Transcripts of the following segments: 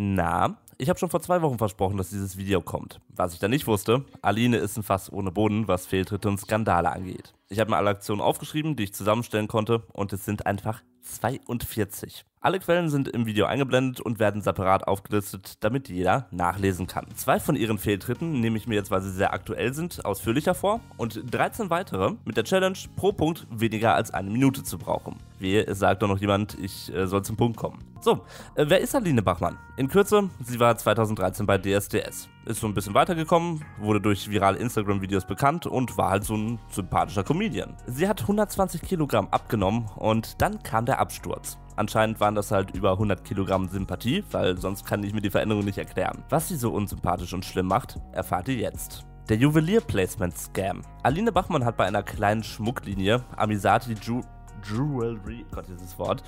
Na, ich habe schon vor zwei Wochen versprochen, dass dieses Video kommt. Was ich da nicht wusste, Aline ist ein Fass ohne Boden, was Fehltritte und Skandale angeht. Ich habe mir alle Aktionen aufgeschrieben, die ich zusammenstellen konnte und es sind einfach 42. Alle Quellen sind im Video eingeblendet und werden separat aufgelistet, damit jeder nachlesen kann. Zwei von ihren Fehltritten nehme ich mir jetzt, weil sie sehr aktuell sind, ausführlicher vor und 13 weitere mit der Challenge pro Punkt weniger als eine Minute zu brauchen. Wie es sagt doch noch jemand, ich äh, soll zum Punkt kommen. So, äh, wer ist Aline Bachmann? In Kürze, sie war 2013 bei DSDS. Ist so ein bisschen weitergekommen, wurde durch virale Instagram-Videos bekannt und war halt so ein sympathischer Comedian. Sie hat 120 Kilogramm abgenommen und dann kam der Absturz. Anscheinend waren das halt über 100 Kilogramm Sympathie, weil sonst kann ich mir die Veränderung nicht erklären. Was sie so unsympathisch und schlimm macht, erfahrt ihr jetzt. Der Juwelier-Placement-Scam. Aline Bachmann hat bei einer kleinen Schmucklinie Amisati Ju Jewelry, Gott, dieses Wort,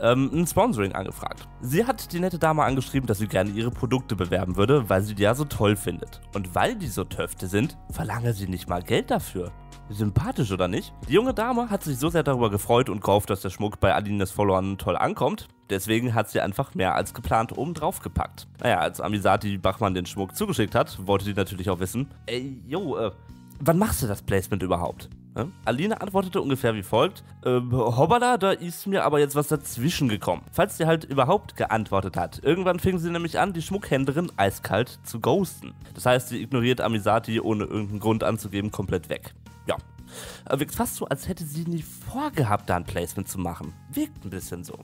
ähm, ein Sponsoring angefragt. Sie hat die nette Dame angeschrieben, dass sie gerne ihre Produkte bewerben würde, weil sie die ja so toll findet. Und weil die so Töfte sind, verlange sie nicht mal Geld dafür. Sympathisch oder nicht? Die junge Dame hat sich so sehr darüber gefreut und gehofft, dass der Schmuck bei Alines Followern toll ankommt. Deswegen hat sie einfach mehr als geplant oben drauf gepackt. Naja, als Amisati Bachmann den Schmuck zugeschickt hat, wollte sie natürlich auch wissen, ey, yo, äh, wann machst du das Placement überhaupt? Ja? Aline antwortete ungefähr wie folgt: äh, Hoppala, da ist mir aber jetzt was dazwischen gekommen. Falls sie halt überhaupt geantwortet hat. Irgendwann fing sie nämlich an, die Schmuckhändlerin eiskalt zu ghosten. Das heißt, sie ignoriert Amisati ohne irgendeinen Grund anzugeben komplett weg. Ja. Wirkt fast so, als hätte sie nie vorgehabt, da ein Placement zu machen. Wirkt ein bisschen so.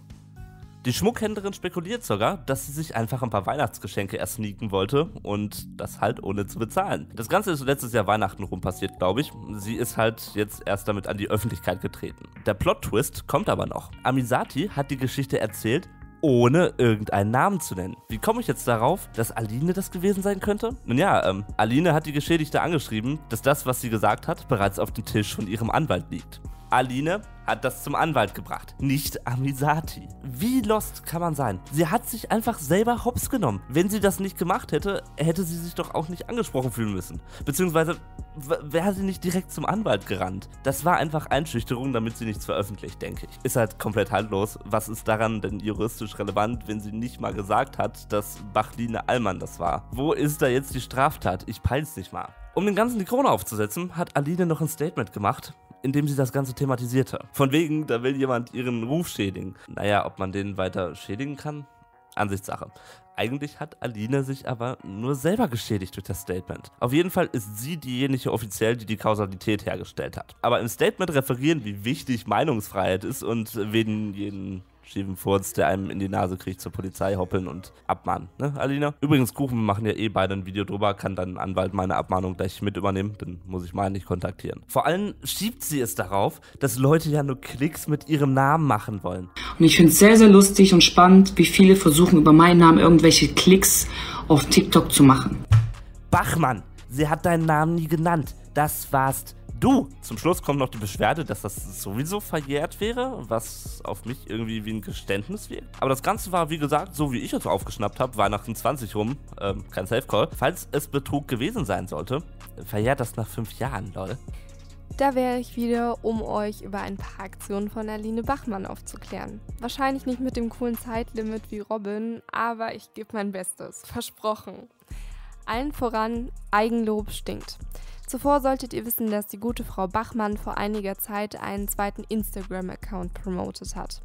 Die Schmuckhändlerin spekuliert sogar, dass sie sich einfach ein paar Weihnachtsgeschenke ersneaken wollte und das halt ohne zu bezahlen. Das Ganze ist letztes Jahr Weihnachten rum passiert, glaube ich. Sie ist halt jetzt erst damit an die Öffentlichkeit getreten. Der Plot-Twist kommt aber noch. Amisati hat die Geschichte erzählt, ohne irgendeinen Namen zu nennen. Wie komme ich jetzt darauf, dass Aline das gewesen sein könnte? Nun ja, ähm, Aline hat die Geschädigte angeschrieben, dass das, was sie gesagt hat, bereits auf dem Tisch von ihrem Anwalt liegt. Aline hat das zum Anwalt gebracht, nicht Amisati. Wie lost kann man sein? Sie hat sich einfach selber hops genommen. Wenn sie das nicht gemacht hätte, hätte sie sich doch auch nicht angesprochen fühlen müssen. Beziehungsweise wäre sie nicht direkt zum Anwalt gerannt. Das war einfach Einschüchterung, damit sie nichts veröffentlicht, denke ich. Ist halt komplett haltlos. Was ist daran denn juristisch relevant, wenn sie nicht mal gesagt hat, dass Bachline Allmann das war? Wo ist da jetzt die Straftat? Ich peil's nicht mal. Um den ganzen die Krone aufzusetzen, hat Aline noch ein Statement gemacht, in dem sie das Ganze thematisierte. Von wegen, da will jemand ihren Ruf schädigen. Naja, ob man den weiter schädigen kann? Ansichtssache. Eigentlich hat Aline sich aber nur selber geschädigt durch das Statement. Auf jeden Fall ist sie diejenige offiziell, die die Kausalität hergestellt hat. Aber im Statement referieren, wie wichtig Meinungsfreiheit ist und wen jeden schiefen Furz, der einem in die Nase kriegt, zur Polizei hoppeln und abmahnen, ne, Alina? Übrigens, Kuchen machen ja eh beide ein Video drüber, kann dann ein Anwalt meine Abmahnung gleich mit übernehmen, dann muss ich meinen nicht kontaktieren. Vor allem schiebt sie es darauf, dass Leute ja nur Klicks mit ihrem Namen machen wollen. Und ich finde es sehr, sehr lustig und spannend, wie viele versuchen, über meinen Namen irgendwelche Klicks auf TikTok zu machen. Bachmann, sie hat deinen Namen nie genannt. Das warst Du, zum Schluss kommt noch die Beschwerde, dass das sowieso verjährt wäre, was auf mich irgendwie wie ein Geständnis wirkt. Aber das Ganze war, wie gesagt, so wie ich es aufgeschnappt habe, Weihnachten 20 rum, ähm, kein Safe-Call. Falls es Betrug gewesen sein sollte, verjährt das nach fünf Jahren, lol. Da wäre ich wieder, um euch über ein paar Aktionen von Aline Bachmann aufzuklären. Wahrscheinlich nicht mit dem coolen Zeitlimit wie Robin, aber ich gebe mein Bestes. Versprochen. Allen voran, Eigenlob stinkt. Zuvor solltet ihr wissen, dass die gute Frau Bachmann vor einiger Zeit einen zweiten Instagram-Account promotet hat.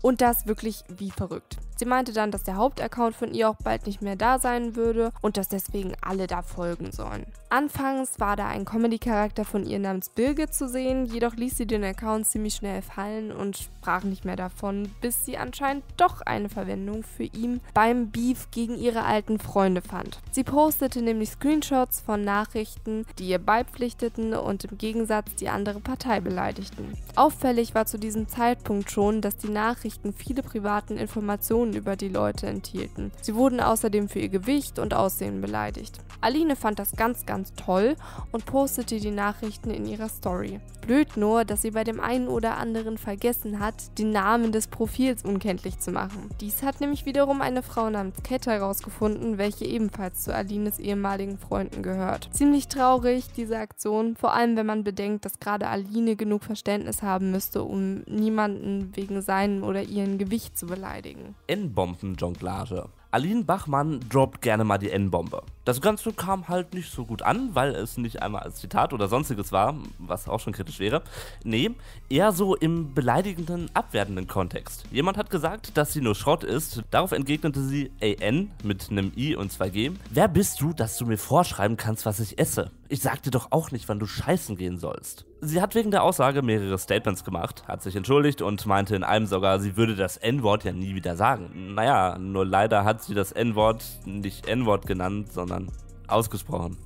Und das wirklich wie verrückt. Sie meinte dann, dass der Hauptaccount von ihr auch bald nicht mehr da sein würde und dass deswegen alle da folgen sollen. Anfangs war da ein Comedy-Charakter von ihr namens Birgit zu sehen, jedoch ließ sie den Account ziemlich schnell fallen und sprach nicht mehr davon, bis sie anscheinend doch eine Verwendung für ihn beim Beef gegen ihre alten Freunde fand. Sie postete nämlich Screenshots von Nachrichten, die ihr beipflichteten und im Gegensatz die andere Partei beleidigten. Auffällig war zu diesem Zeitpunkt schon, dass die Nachrichten viele privaten Informationen über die Leute enthielten. Sie wurden außerdem für ihr Gewicht und Aussehen beleidigt. Aline fand das ganz, ganz toll und postete die Nachrichten in ihrer Story. Blöd nur, dass sie bei dem einen oder anderen vergessen hat, den Namen des Profils unkenntlich zu machen. Dies hat nämlich wiederum eine Frau namens Cat herausgefunden, welche ebenfalls zu Alines ehemaligen Freunden gehört. Ziemlich traurig, diese Aktion, vor allem wenn man bedenkt, dass gerade Aline genug Verständnis haben müsste, um niemanden wegen seinem oder ihren Gewicht zu beleidigen. N-Bomben-Jonglage. Aline Bachmann droppt gerne mal die N-Bombe. Das Ganze kam halt nicht so gut an, weil es nicht einmal als Zitat oder sonstiges war, was auch schon kritisch wäre. Nee, eher so im beleidigenden, abwertenden Kontext. Jemand hat gesagt, dass sie nur Schrott ist. Darauf entgegnete sie AN mit einem I und 2G. Wer bist du, dass du mir vorschreiben kannst, was ich esse? Ich sag dir doch auch nicht, wann du scheißen gehen sollst. Sie hat wegen der Aussage mehrere Statements gemacht, hat sich entschuldigt und meinte in einem sogar, sie würde das N-Wort ja nie wieder sagen. Naja, nur leider hat sie das N-Wort nicht N-Wort genannt, sondern sondern ausgesprochen.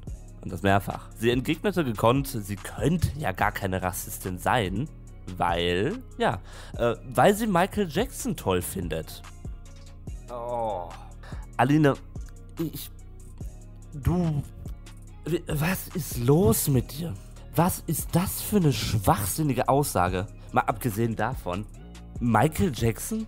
Und das mehrfach. Sie entgegnete gekonnt, sie könnte ja gar keine Rassistin sein, weil, ja, äh, weil sie Michael Jackson toll findet. Oh. Aline, ich. Du. Was ist los mit dir? Was ist das für eine schwachsinnige Aussage? Mal abgesehen davon. Michael Jackson?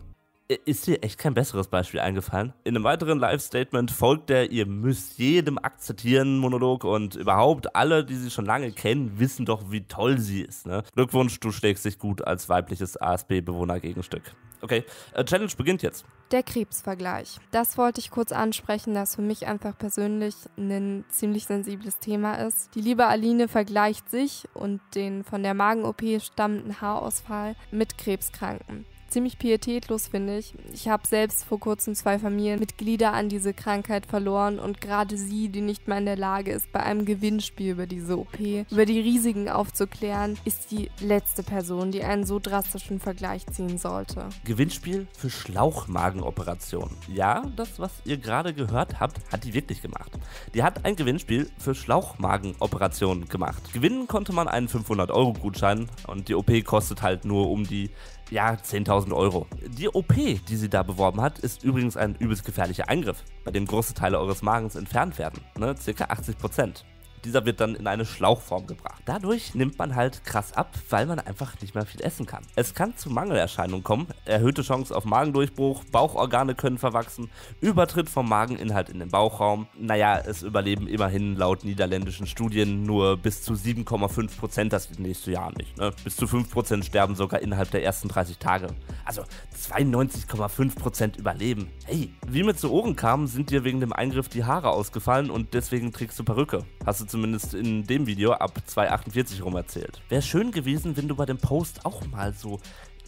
Ist dir echt kein besseres Beispiel eingefallen? In einem weiteren Live-Statement folgt der Ihr müsst jedem akzeptieren Monolog und überhaupt alle, die sie schon lange kennen, wissen doch, wie toll sie ist. Ne? Glückwunsch, du schlägst dich gut als weibliches ASB-Bewohner-Gegenstück. Okay, äh, Challenge beginnt jetzt. Der Krebsvergleich. Das wollte ich kurz ansprechen, das für mich einfach persönlich ein ziemlich sensibles Thema ist. Die liebe Aline vergleicht sich und den von der Magen-OP stammenden Haarausfall mit Krebskranken ziemlich pietätlos, finde ich. Ich habe selbst vor kurzem zwei Familienmitglieder an diese Krankheit verloren und gerade sie, die nicht mal in der Lage ist, bei einem Gewinnspiel über diese OP, über die Risiken aufzuklären, ist die letzte Person, die einen so drastischen Vergleich ziehen sollte. Gewinnspiel für Schlauchmagenoperationen. Ja, das, was ihr gerade gehört habt, hat die wirklich gemacht. Die hat ein Gewinnspiel für Schlauchmagenoperationen gemacht. Gewinnen konnte man einen 500-Euro-Gutschein und die OP kostet halt nur um die ja, 10.000 Euro. Die OP, die sie da beworben hat, ist übrigens ein übelst gefährlicher Eingriff, bei dem große Teile eures Magens entfernt werden. Ne? Circa 80 Prozent. Dieser wird dann in eine Schlauchform gebracht. Dadurch nimmt man halt krass ab, weil man einfach nicht mehr viel essen kann. Es kann zu Mangelerscheinungen kommen, erhöhte Chance auf Magendurchbruch, Bauchorgane können verwachsen, Übertritt vom Mageninhalt in den Bauchraum. Naja, es überleben immerhin laut niederländischen Studien nur bis zu 7,5 Prozent das nächste Jahr nicht. Ne? Bis zu 5% sterben sogar innerhalb der ersten 30 Tage. Also 92,5 Prozent überleben. Hey, wie mir zu Ohren kam, sind dir wegen dem Eingriff die Haare ausgefallen und deswegen trägst du Perücke. Hast du zumindest in dem Video ab 2,48 rum erzählt. Wäre schön gewesen, wenn du bei dem Post auch mal so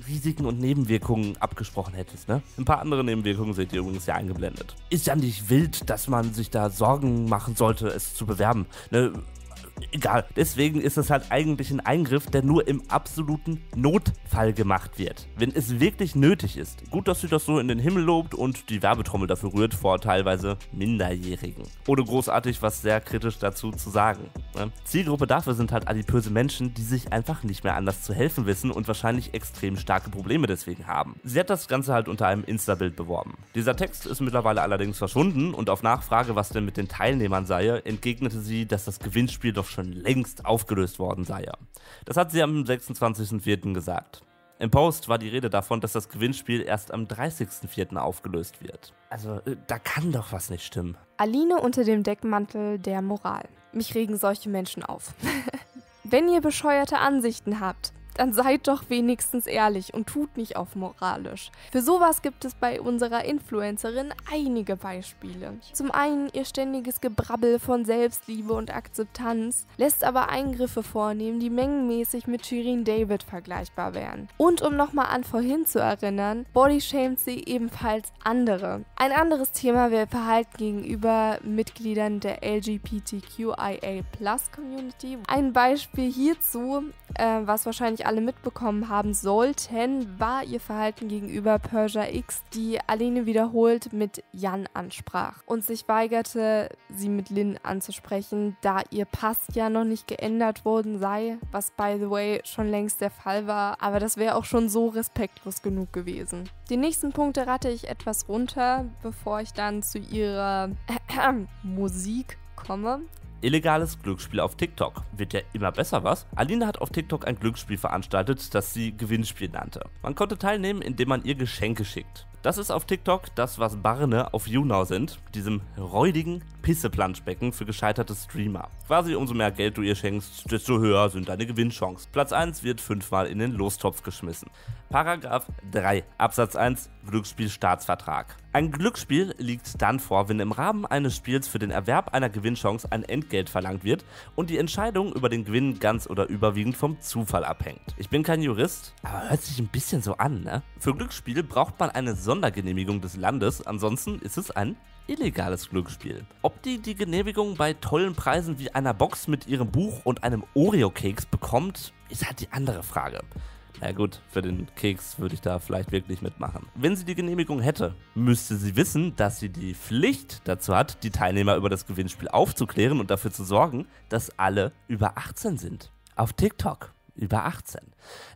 Risiken und Nebenwirkungen abgesprochen hättest, ne? Ein paar andere Nebenwirkungen seht ihr übrigens ja eingeblendet. Ist ja nicht wild, dass man sich da Sorgen machen sollte, es zu bewerben. Ne? Egal. Deswegen ist es halt eigentlich ein Eingriff, der nur im absoluten Notfall gemacht wird. Wenn es wirklich nötig ist. Gut, dass sie das so in den Himmel lobt und die Werbetrommel dafür rührt vor teilweise Minderjährigen. Ohne großartig was sehr kritisch dazu zu sagen. Ne? Zielgruppe dafür sind halt adipöse Menschen, die sich einfach nicht mehr anders zu helfen wissen und wahrscheinlich extrem starke Probleme deswegen haben. Sie hat das Ganze halt unter einem Insta-Bild beworben. Dieser Text ist mittlerweile allerdings verschwunden und auf Nachfrage, was denn mit den Teilnehmern sei, entgegnete sie, dass das Gewinnspiel doch schon längst aufgelöst worden sei. Das hat sie am 26.04. gesagt. Im Post war die Rede davon, dass das Gewinnspiel erst am 30.04. aufgelöst wird. Also, äh, da kann doch was nicht stimmen. Aline unter dem Deckmantel der Moral. Mich regen solche Menschen auf. Wenn ihr bescheuerte Ansichten habt, dann seid doch wenigstens ehrlich und tut nicht auf moralisch. Für sowas gibt es bei unserer Influencerin einige Beispiele. Zum einen ihr ständiges Gebrabbel von Selbstliebe und Akzeptanz, lässt aber Eingriffe vornehmen, die mengenmäßig mit Shirin David vergleichbar wären. Und um nochmal an vorhin zu erinnern, bodyshamed sie ebenfalls andere. Ein anderes Thema wäre Verhalten gegenüber Mitgliedern der LGBTQIA Community. Ein Beispiel hierzu, äh, was wahrscheinlich alle mitbekommen haben sollten, war ihr Verhalten gegenüber Persia X, die Aline wiederholt mit Jan ansprach und sich weigerte, sie mit Lynn anzusprechen, da ihr Pass ja noch nicht geändert worden sei, was by the way schon längst der Fall war, aber das wäre auch schon so respektlos genug gewesen. Die nächsten Punkte rate ich etwas runter, bevor ich dann zu ihrer Musik komme. Illegales Glücksspiel auf TikTok. Wird ja immer besser, was? Alina hat auf TikTok ein Glücksspiel veranstaltet, das sie Gewinnspiel nannte. Man konnte teilnehmen, indem man ihr Geschenke schickt. Das ist auf TikTok das, was Barne auf YouNow sind, diesem räudigen, Pisse-Planschbecken für gescheiterte Streamer. Quasi umso mehr Geld du ihr schenkst, desto höher sind deine Gewinnchancen. Platz 1 wird fünfmal in den Lostopf geschmissen. Paragraph 3 Absatz 1 Glücksspielstaatsvertrag. Ein Glücksspiel liegt dann vor, wenn im Rahmen eines Spiels für den Erwerb einer Gewinnchance ein Entgelt verlangt wird und die Entscheidung über den Gewinn ganz oder überwiegend vom Zufall abhängt. Ich bin kein Jurist, aber hört sich ein bisschen so an, ne? Für Glücksspiele braucht man eine Sondergenehmigung des Landes, ansonsten ist es ein illegales Glücksspiel. Ob die die Genehmigung bei tollen Preisen wie einer Box mit ihrem Buch und einem Oreo-Keks bekommt, ist halt die andere Frage. Na gut, für den Keks würde ich da vielleicht wirklich mitmachen. Wenn sie die Genehmigung hätte, müsste sie wissen, dass sie die Pflicht dazu hat, die Teilnehmer über das Gewinnspiel aufzuklären und dafür zu sorgen, dass alle über 18 sind. Auf TikTok über 18.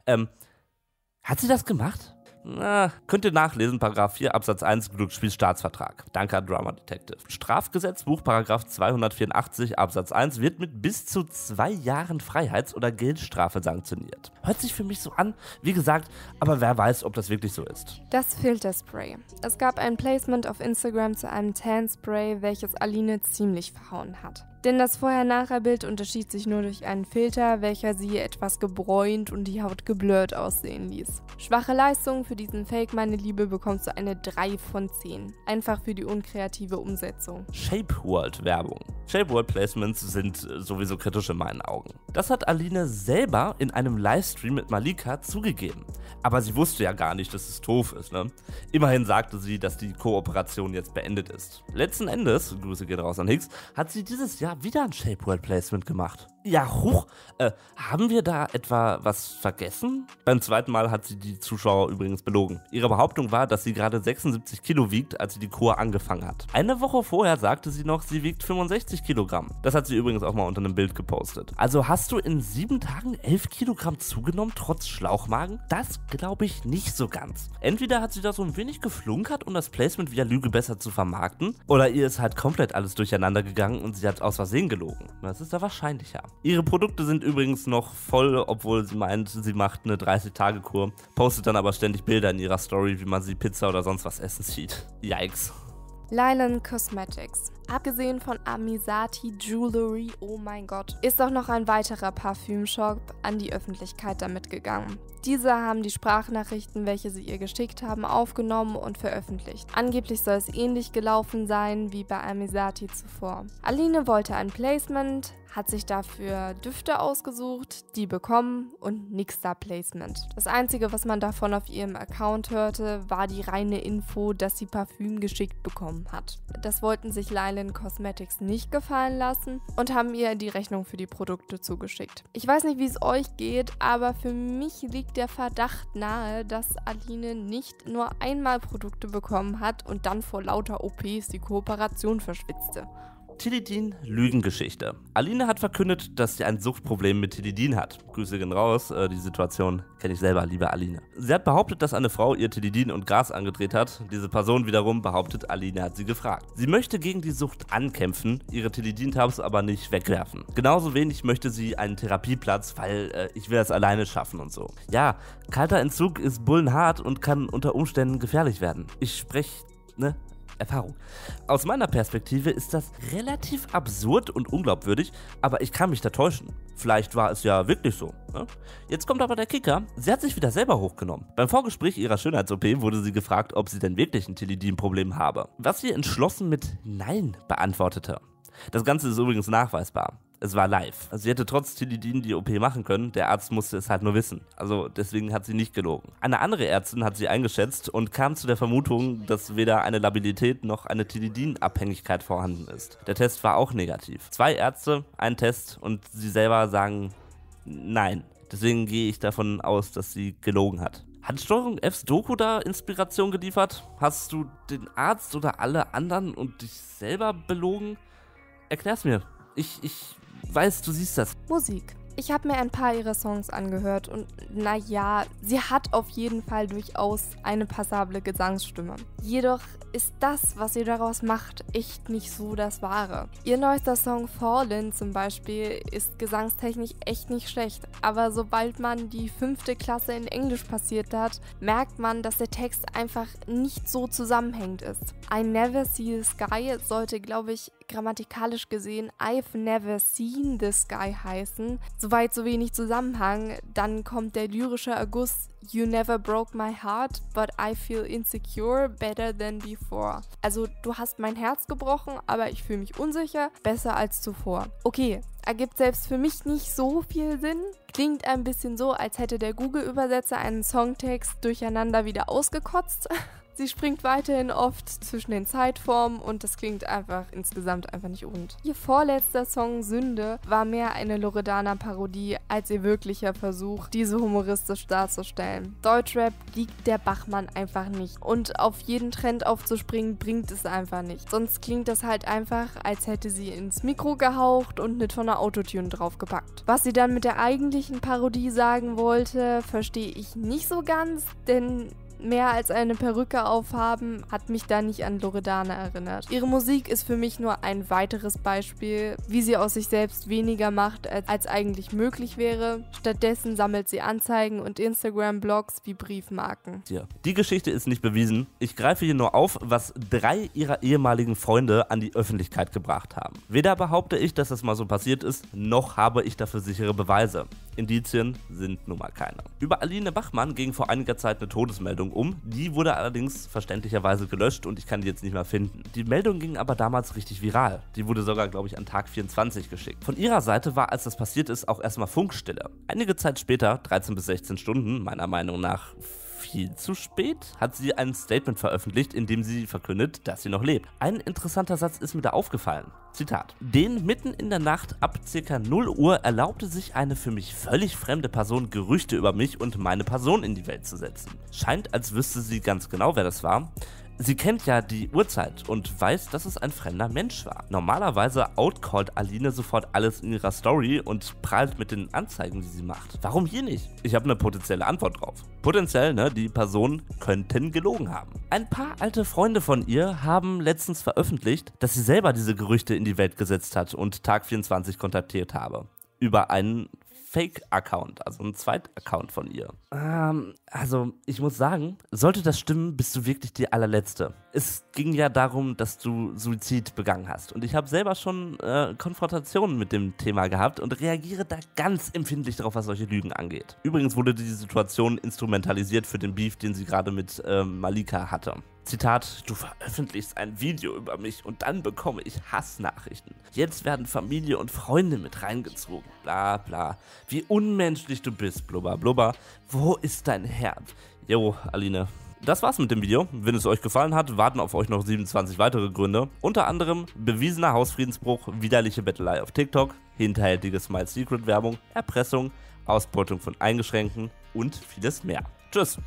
Ähm, hat sie das gemacht? Na, könnt ihr nachlesen, Paragraph 4 Absatz 1 Glücksspielstaatsvertrag. Danke an Drama Detective. Strafgesetzbuch Paragraph 284 Absatz 1 wird mit bis zu zwei Jahren Freiheits- oder Geldstrafe sanktioniert. Hört sich für mich so an, wie gesagt, aber wer weiß, ob das wirklich so ist. Das Filterspray. Es gab ein Placement auf Instagram zu einem Tan-Spray, welches Aline ziemlich verhauen hat. Denn das Vorher-Nachher-Bild unterschied sich nur durch einen Filter, welcher sie etwas gebräunt und die Haut geblurrt aussehen ließ. Schwache Leistung für diesen Fake, meine Liebe, bekommst du eine 3 von 10. Einfach für die unkreative Umsetzung. Shape World Werbung. Shape World Placements sind äh, sowieso kritisch in meinen Augen. Das hat Aline selber in einem Livestream mit Malika zugegeben. Aber sie wusste ja gar nicht, dass es doof ist, ne? Immerhin sagte sie, dass die Kooperation jetzt beendet ist. Letzten Endes, Grüße gehen raus an Hicks, hat sie dieses Jahr wieder ein Shape World Placement gemacht. Ja, hoch. Äh, haben wir da etwa was vergessen? Beim zweiten Mal hat sie die Zuschauer übrigens belogen. Ihre Behauptung war, dass sie gerade 76 Kilo wiegt, als sie die Kur angefangen hat. Eine Woche vorher sagte sie noch, sie wiegt 65 Kilogramm. Das hat sie übrigens auch mal unter einem Bild gepostet. Also hast du in sieben Tagen 11 Kilogramm zugenommen, trotz Schlauchmagen? Das glaube ich nicht so ganz. Entweder hat sie da so ein wenig geflunkert, um das Placement via Lüge besser zu vermarkten, oder ihr ist halt komplett alles durcheinander gegangen und sie hat aus Versehen gelogen. Das ist da wahrscheinlicher. Ihre Produkte sind übrigens noch voll, obwohl sie meint, sie macht eine 30-Tage-Kur, postet dann aber ständig Bilder in ihrer Story, wie man sie Pizza oder sonst was essen sieht. Yikes. Lylan Cosmetics. Abgesehen von Amisati Jewelry, oh mein Gott, ist auch noch ein weiterer Parfümshop an die Öffentlichkeit damit gegangen. Diese haben die Sprachnachrichten, welche sie ihr geschickt haben, aufgenommen und veröffentlicht. Angeblich soll es ähnlich gelaufen sein wie bei Amisati zuvor. Aline wollte ein Placement, hat sich dafür Düfte ausgesucht, die bekommen und nix da Placement. Das einzige, was man davon auf ihrem Account hörte, war die reine Info, dass sie Parfüm geschickt bekommen hat. Das wollten sich Lylan Cosmetics nicht gefallen lassen und haben ihr die Rechnung für die Produkte zugeschickt. Ich weiß nicht, wie es euch geht, aber für mich liegt der Verdacht nahe, dass Aline nicht nur einmal Produkte bekommen hat und dann vor lauter OPs die Kooperation verschwitzte. Tilidin Lügengeschichte. Aline hat verkündet, dass sie ein Suchtproblem mit Tilidin hat. Grüße gehen raus, äh, die Situation kenne ich selber, liebe Aline. Sie hat behauptet, dass eine Frau ihr Tilidin und Gras angedreht hat. Diese Person wiederum behauptet, Aline hat sie gefragt. Sie möchte gegen die Sucht ankämpfen, ihre Tilidin-Tabs aber nicht wegwerfen. Genauso wenig möchte sie einen Therapieplatz, weil äh, ich will es alleine schaffen und so. Ja, kalter Entzug ist bullenhart und kann unter Umständen gefährlich werden. Ich spreche, ne, Erfahrung. Aus meiner Perspektive ist das relativ absurd und unglaubwürdig, aber ich kann mich da täuschen. Vielleicht war es ja wirklich so. Ne? Jetzt kommt aber der Kicker. Sie hat sich wieder selber hochgenommen. Beim Vorgespräch ihrer Schönheits-OP wurde sie gefragt, ob sie denn wirklich ein Tilidin-Problem habe. Was sie entschlossen mit Nein beantwortete. Das Ganze ist übrigens nachweisbar es war live. Also sie hätte trotz Tilidin die OP machen können, der Arzt musste es halt nur wissen. Also deswegen hat sie nicht gelogen. Eine andere Ärztin hat sie eingeschätzt und kam zu der Vermutung, dass weder eine Labilität noch eine Tilidin-Abhängigkeit vorhanden ist. Der Test war auch negativ. Zwei Ärzte, ein Test und sie selber sagen nein. Deswegen gehe ich davon aus, dass sie gelogen hat. Hat Steuerung Fs Doku da Inspiration geliefert? Hast du den Arzt oder alle anderen und dich selber belogen? Erklär's mir. Ich, ich weiß, du siehst das. Musik. Ich habe mir ein paar ihrer Songs angehört und naja, sie hat auf jeden Fall durchaus eine passable Gesangsstimme. Jedoch ist das, was sie daraus macht, echt nicht so das Wahre. Ihr neuester Song Fallen zum Beispiel ist gesangstechnisch echt nicht schlecht, aber sobald man die fünfte Klasse in Englisch passiert hat, merkt man, dass der Text einfach nicht so zusammenhängend ist. I Never See the Sky sollte, glaube ich, grammatikalisch gesehen I've never seen this guy heißen. Soweit so wenig Zusammenhang. Dann kommt der lyrische Erguss You never broke my heart, but I feel insecure better than before. Also du hast mein Herz gebrochen, aber ich fühle mich unsicher, besser als zuvor. Okay, ergibt selbst für mich nicht so viel Sinn. Klingt ein bisschen so, als hätte der Google-Übersetzer einen Songtext durcheinander wieder ausgekotzt. Sie springt weiterhin oft zwischen den Zeitformen und das klingt einfach insgesamt einfach nicht rund. Ihr vorletzter Song Sünde war mehr eine Loredana-Parodie als ihr wirklicher Versuch, diese humoristisch darzustellen. Deutschrap liegt der Bachmann einfach nicht und auf jeden Trend aufzuspringen bringt es einfach nicht. Sonst klingt das halt einfach, als hätte sie ins Mikro gehaucht und von der Autotune draufgepackt. Was sie dann mit der eigentlichen Parodie sagen wollte, verstehe ich nicht so ganz, denn mehr als eine Perücke aufhaben, hat mich da nicht an Loredana erinnert. Ihre Musik ist für mich nur ein weiteres Beispiel, wie sie aus sich selbst weniger macht, als, als eigentlich möglich wäre. Stattdessen sammelt sie Anzeigen und Instagram-Blogs wie Briefmarken. Ja. Die Geschichte ist nicht bewiesen. Ich greife hier nur auf, was drei ihrer ehemaligen Freunde an die Öffentlichkeit gebracht haben. Weder behaupte ich, dass das mal so passiert ist, noch habe ich dafür sichere Beweise. Indizien sind nun mal keine. Über Aline Bachmann ging vor einiger Zeit eine Todesmeldung um. Die wurde allerdings verständlicherweise gelöscht und ich kann die jetzt nicht mehr finden. Die Meldung ging aber damals richtig viral. Die wurde sogar, glaube ich, an Tag 24 geschickt. Von ihrer Seite war, als das passiert ist, auch erstmal Funkstille. Einige Zeit später, 13 bis 16 Stunden, meiner Meinung nach viel zu spät hat sie ein Statement veröffentlicht, in dem sie verkündet, dass sie noch lebt. Ein interessanter Satz ist mir da aufgefallen. Zitat. Den mitten in der Nacht ab ca. 0 Uhr erlaubte sich eine für mich völlig fremde Person Gerüchte über mich und meine Person in die Welt zu setzen. Scheint, als wüsste sie ganz genau, wer das war. Sie kennt ja die Uhrzeit und weiß, dass es ein fremder Mensch war. Normalerweise outcallt Aline sofort alles in ihrer Story und prahlt mit den Anzeigen, die sie macht. Warum hier nicht? Ich habe eine potenzielle Antwort drauf. Potenziell, ne, die Personen könnten gelogen haben. Ein paar alte Freunde von ihr haben letztens veröffentlicht, dass sie selber diese Gerüchte in die Welt gesetzt hat und Tag 24 kontaktiert habe. Über einen Fake-Account, also ein Zweit-Account von ihr. Ähm, also, ich muss sagen, sollte das stimmen, bist du wirklich die allerletzte. Es ging ja darum, dass du Suizid begangen hast. Und ich habe selber schon äh, Konfrontationen mit dem Thema gehabt und reagiere da ganz empfindlich darauf, was solche Lügen angeht. Übrigens wurde die Situation instrumentalisiert für den Beef, den sie gerade mit äh, Malika hatte. Zitat, du veröffentlichst ein Video über mich und dann bekomme ich Hassnachrichten. Jetzt werden Familie und Freunde mit reingezogen. Bla bla. Wie unmenschlich du bist, blubber blubber. Wo ist dein Herz? Jo, Aline. Das war's mit dem Video. Wenn es euch gefallen hat, warten auf euch noch 27 weitere Gründe. Unter anderem bewiesener Hausfriedensbruch, widerliche Bettelei auf TikTok, hinterhältige Smile Secret Werbung, Erpressung, Ausbeutung von Eingeschränkten und vieles mehr. Tschüss.